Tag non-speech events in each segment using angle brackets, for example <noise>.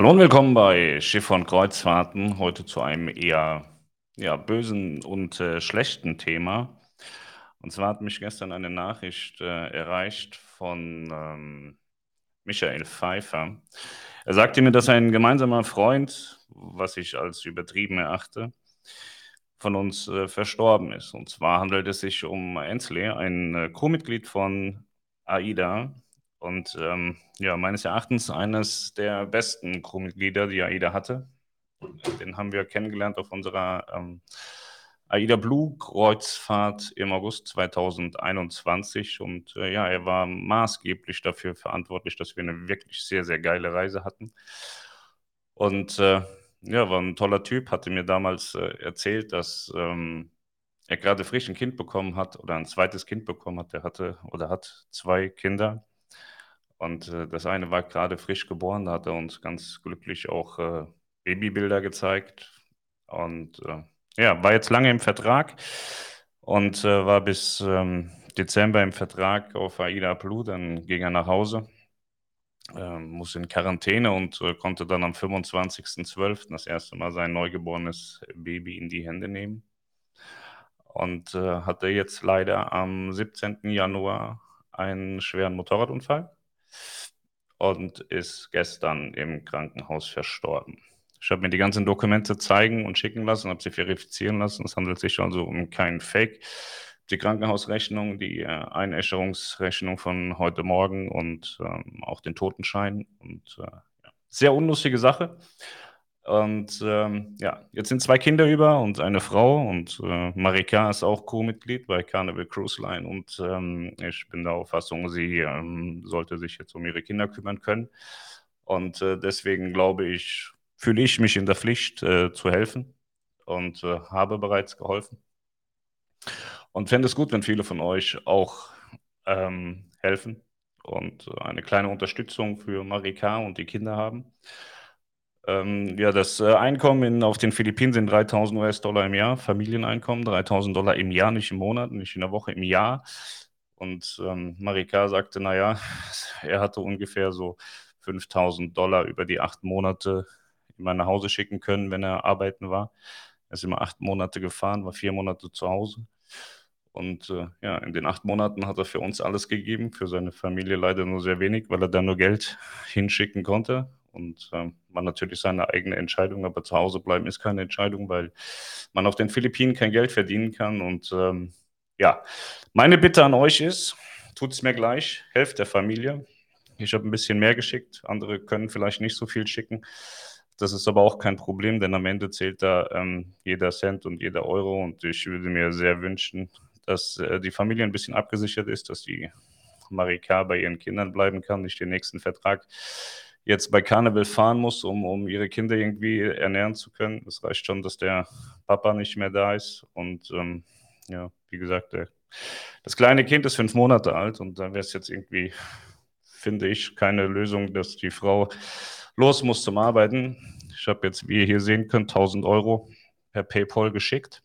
Hallo und willkommen bei Schiff und Kreuzfahrten. Heute zu einem eher ja, bösen und äh, schlechten Thema. Und zwar hat mich gestern eine Nachricht äh, erreicht von ähm, Michael Pfeiffer. Er sagte mir, dass ein gemeinsamer Freund, was ich als übertrieben erachte, von uns äh, verstorben ist. Und zwar handelt es sich um Ensley, ein äh, Crewmitglied von AIDA, und ähm, ja, meines Erachtens eines der besten Crewmitglieder, die AIDA hatte. Den haben wir kennengelernt auf unserer ähm, AIDA Blue Kreuzfahrt im August 2021. Und äh, ja, er war maßgeblich dafür verantwortlich, dass wir eine wirklich sehr, sehr geile Reise hatten. Und äh, ja, war ein toller Typ, hatte mir damals äh, erzählt, dass ähm, er gerade frisch ein Kind bekommen hat oder ein zweites Kind bekommen hat. Er hatte oder hat zwei Kinder und äh, das eine war gerade frisch geboren, da hat er uns ganz glücklich auch äh, Babybilder gezeigt. Und äh, ja, war jetzt lange im Vertrag und äh, war bis ähm, Dezember im Vertrag auf AIDA Blue. Dann ging er nach Hause, ähm, muss in Quarantäne und äh, konnte dann am 25.12. das erste Mal sein neugeborenes Baby in die Hände nehmen. Und äh, hatte jetzt leider am 17. Januar einen schweren Motorradunfall und ist gestern im Krankenhaus verstorben. Ich habe mir die ganzen Dokumente zeigen und schicken lassen, habe sie verifizieren lassen. Es handelt sich also um keinen Fake. Die Krankenhausrechnung, die äh, Einäscherungsrechnung von heute Morgen und ähm, auch den Totenschein. Und äh, sehr unlustige Sache. Und ähm, ja, jetzt sind zwei Kinder über und eine Frau und äh, Marika ist auch Co-Mitglied bei Carnival Cruise Line und ähm, ich bin der Auffassung, sie ähm, sollte sich jetzt um ihre Kinder kümmern können. Und äh, deswegen glaube ich, fühle ich mich in der Pflicht äh, zu helfen und äh, habe bereits geholfen. Und fände es gut, wenn viele von euch auch ähm, helfen und äh, eine kleine Unterstützung für Marika und die Kinder haben. Ähm, ja, das äh, Einkommen in, auf den Philippinen sind 3000 US-Dollar im Jahr, Familieneinkommen, 3000 Dollar im Jahr, nicht im Monat, nicht in der Woche, im Jahr. Und ähm, Marika sagte, naja, <laughs> er hatte ungefähr so 5000 Dollar über die acht Monate immer nach Hause schicken können, wenn er arbeiten war. Er ist immer acht Monate gefahren, war vier Monate zu Hause. Und äh, ja, in den acht Monaten hat er für uns alles gegeben, für seine Familie leider nur sehr wenig, weil er da nur Geld <laughs> hinschicken konnte und äh, man natürlich seine eigene Entscheidung, aber zu Hause bleiben ist keine Entscheidung, weil man auf den Philippinen kein Geld verdienen kann. Und ähm, ja, meine Bitte an euch ist, tut es mir gleich, helft der Familie. Ich habe ein bisschen mehr geschickt, andere können vielleicht nicht so viel schicken. Das ist aber auch kein Problem, denn am Ende zählt da ähm, jeder Cent und jeder Euro. Und ich würde mir sehr wünschen, dass äh, die Familie ein bisschen abgesichert ist, dass die Marika bei ihren Kindern bleiben kann, nicht den nächsten Vertrag jetzt bei Carnival fahren muss, um, um ihre Kinder irgendwie ernähren zu können. Es reicht schon, dass der Papa nicht mehr da ist. Und ähm, ja, wie gesagt, der, das kleine Kind ist fünf Monate alt und da wäre es jetzt irgendwie, finde ich, keine Lösung, dass die Frau los muss zum Arbeiten. Ich habe jetzt, wie ihr hier sehen könnt, 1000 Euro per PayPal geschickt.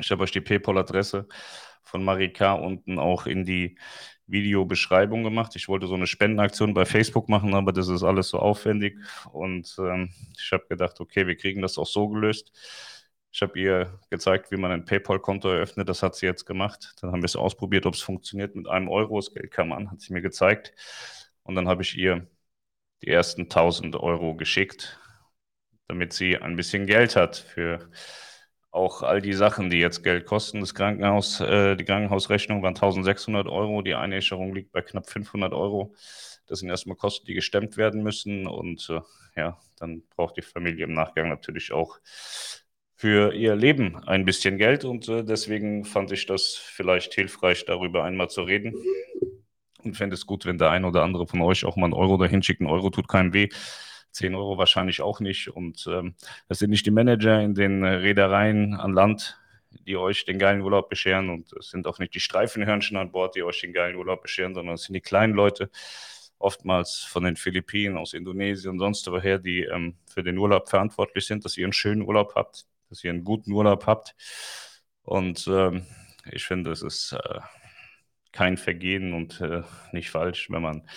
Ich habe euch die PayPal-Adresse von Marika unten auch in die Videobeschreibung gemacht. Ich wollte so eine Spendenaktion bei Facebook machen, aber das ist alles so aufwendig. Und ähm, ich habe gedacht, okay, wir kriegen das auch so gelöst. Ich habe ihr gezeigt, wie man ein PayPal-Konto eröffnet. Das hat sie jetzt gemacht. Dann haben wir es ausprobiert, ob es funktioniert mit einem Euro. Das Geld kam an, hat sie mir gezeigt. Und dann habe ich ihr die ersten 1000 Euro geschickt, damit sie ein bisschen Geld hat für auch all die Sachen, die jetzt Geld kosten. Das Krankenhaus, äh, die Krankenhausrechnung waren 1600 Euro, die Einäscherung liegt bei knapp 500 Euro. Das sind erstmal Kosten, die gestemmt werden müssen. Und äh, ja, dann braucht die Familie im Nachgang natürlich auch für ihr Leben ein bisschen Geld. Und äh, deswegen fand ich das vielleicht hilfreich, darüber einmal zu reden. Und fände es gut, wenn der ein oder andere von euch auch mal einen Euro dahin schickt. Ein Euro tut keinem weh. 10 Euro wahrscheinlich auch nicht. Und ähm, das sind nicht die Manager in den äh, Reedereien an Land, die euch den geilen Urlaub bescheren. Und es sind auch nicht die Streifenhörnchen an Bord, die euch den geilen Urlaub bescheren, sondern es sind die kleinen Leute, oftmals von den Philippinen, aus Indonesien und sonst woher, die ähm, für den Urlaub verantwortlich sind, dass ihr einen schönen Urlaub habt, dass ihr einen guten Urlaub habt. Und ähm, ich finde, es ist äh, kein Vergehen und äh, nicht falsch, wenn man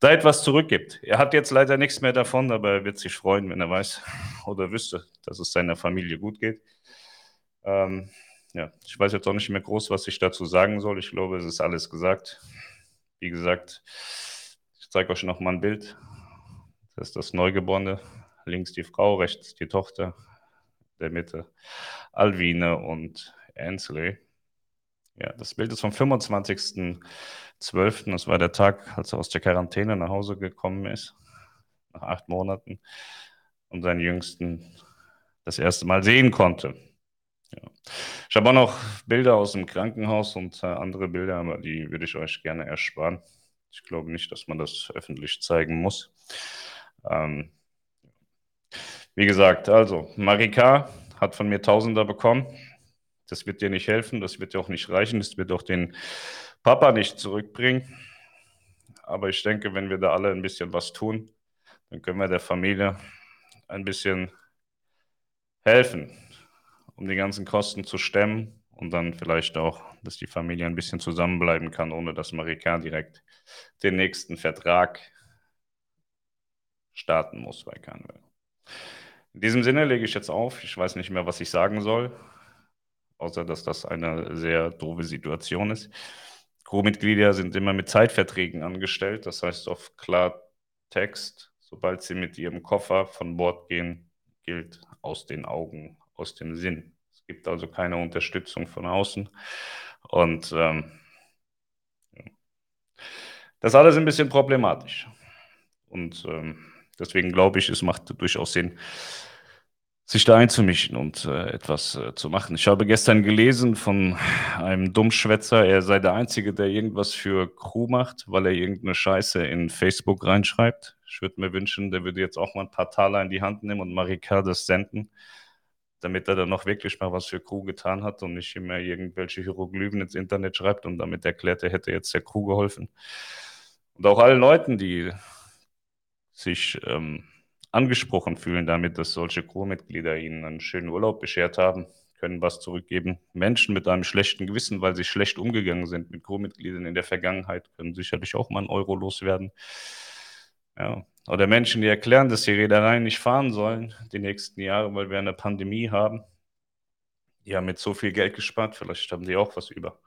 da etwas zurückgibt. Er hat jetzt leider nichts mehr davon, aber er wird sich freuen, wenn er weiß <laughs> oder wüsste, dass es seiner Familie gut geht. Ähm, ja, ich weiß jetzt auch nicht mehr groß, was ich dazu sagen soll. Ich glaube, es ist alles gesagt. Wie gesagt, ich zeige euch noch mal ein Bild. Das ist das Neugeborene. Links die Frau, rechts die Tochter. Der Mitte Alvine und Ansley. Ja, das Bild ist vom 25.12. Das war der Tag, als er aus der Quarantäne nach Hause gekommen ist, nach acht Monaten, und seinen Jüngsten das erste Mal sehen konnte. Ja. Ich habe auch noch Bilder aus dem Krankenhaus und äh, andere Bilder, aber die würde ich euch gerne ersparen. Ich glaube nicht, dass man das öffentlich zeigen muss. Ähm, wie gesagt, also Marika hat von mir Tausender bekommen. Das wird dir nicht helfen, das wird dir auch nicht reichen, das wird auch den Papa nicht zurückbringen. Aber ich denke, wenn wir da alle ein bisschen was tun, dann können wir der Familie ein bisschen helfen, um die ganzen Kosten zu stemmen und dann vielleicht auch, dass die Familie ein bisschen zusammenbleiben kann, ohne dass Marika direkt den nächsten Vertrag starten muss bei Canwell. In diesem Sinne lege ich jetzt auf. Ich weiß nicht mehr, was ich sagen soll außer dass das eine sehr doofe Situation ist. Crewmitglieder sind immer mit Zeitverträgen angestellt, das heißt auf Klartext, sobald sie mit ihrem Koffer von Bord gehen, gilt aus den Augen, aus dem Sinn. Es gibt also keine Unterstützung von außen und ähm, das alles ein bisschen problematisch. Und ähm, deswegen glaube ich, es macht durchaus Sinn, sich da einzumischen und äh, etwas äh, zu machen. Ich habe gestern gelesen von einem Dummschwätzer, er sei der Einzige, der irgendwas für Crew macht, weil er irgendeine Scheiße in Facebook reinschreibt. Ich würde mir wünschen, der würde jetzt auch mal ein paar Taler in die Hand nehmen und Marika das senden, damit er dann noch wirklich mal was für Crew getan hat und nicht immer irgendwelche Hieroglyphen ins Internet schreibt und damit erklärt, er hätte jetzt der Crew geholfen. Und auch allen Leuten, die sich ähm, angesprochen fühlen damit, dass solche Crewmitglieder ihnen einen schönen Urlaub beschert haben, können was zurückgeben. Menschen mit einem schlechten Gewissen, weil sie schlecht umgegangen sind mit Crewmitgliedern in der Vergangenheit, können sicherlich auch mal einen Euro loswerden. Ja. Oder Menschen, die erklären, dass die Reedereien nicht fahren sollen die nächsten Jahre, weil wir eine Pandemie haben. Die haben jetzt so viel Geld gespart, vielleicht haben die auch was über.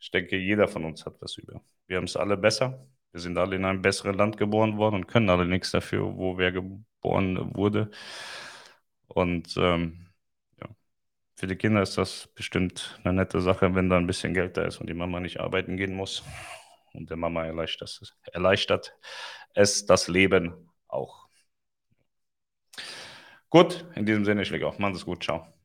Ich denke, jeder von uns hat was über. Wir haben es alle besser. Wir sind alle in einem besseren Land geboren worden und können alle nichts dafür, wo wer geboren wurde. Und ähm, ja, für die Kinder ist das bestimmt eine nette Sache, wenn da ein bisschen Geld da ist und die Mama nicht arbeiten gehen muss. Und der Mama erleichtert, erleichtert es das Leben auch. Gut, in diesem Sinne, ich lege auf. Sie es gut. Ciao.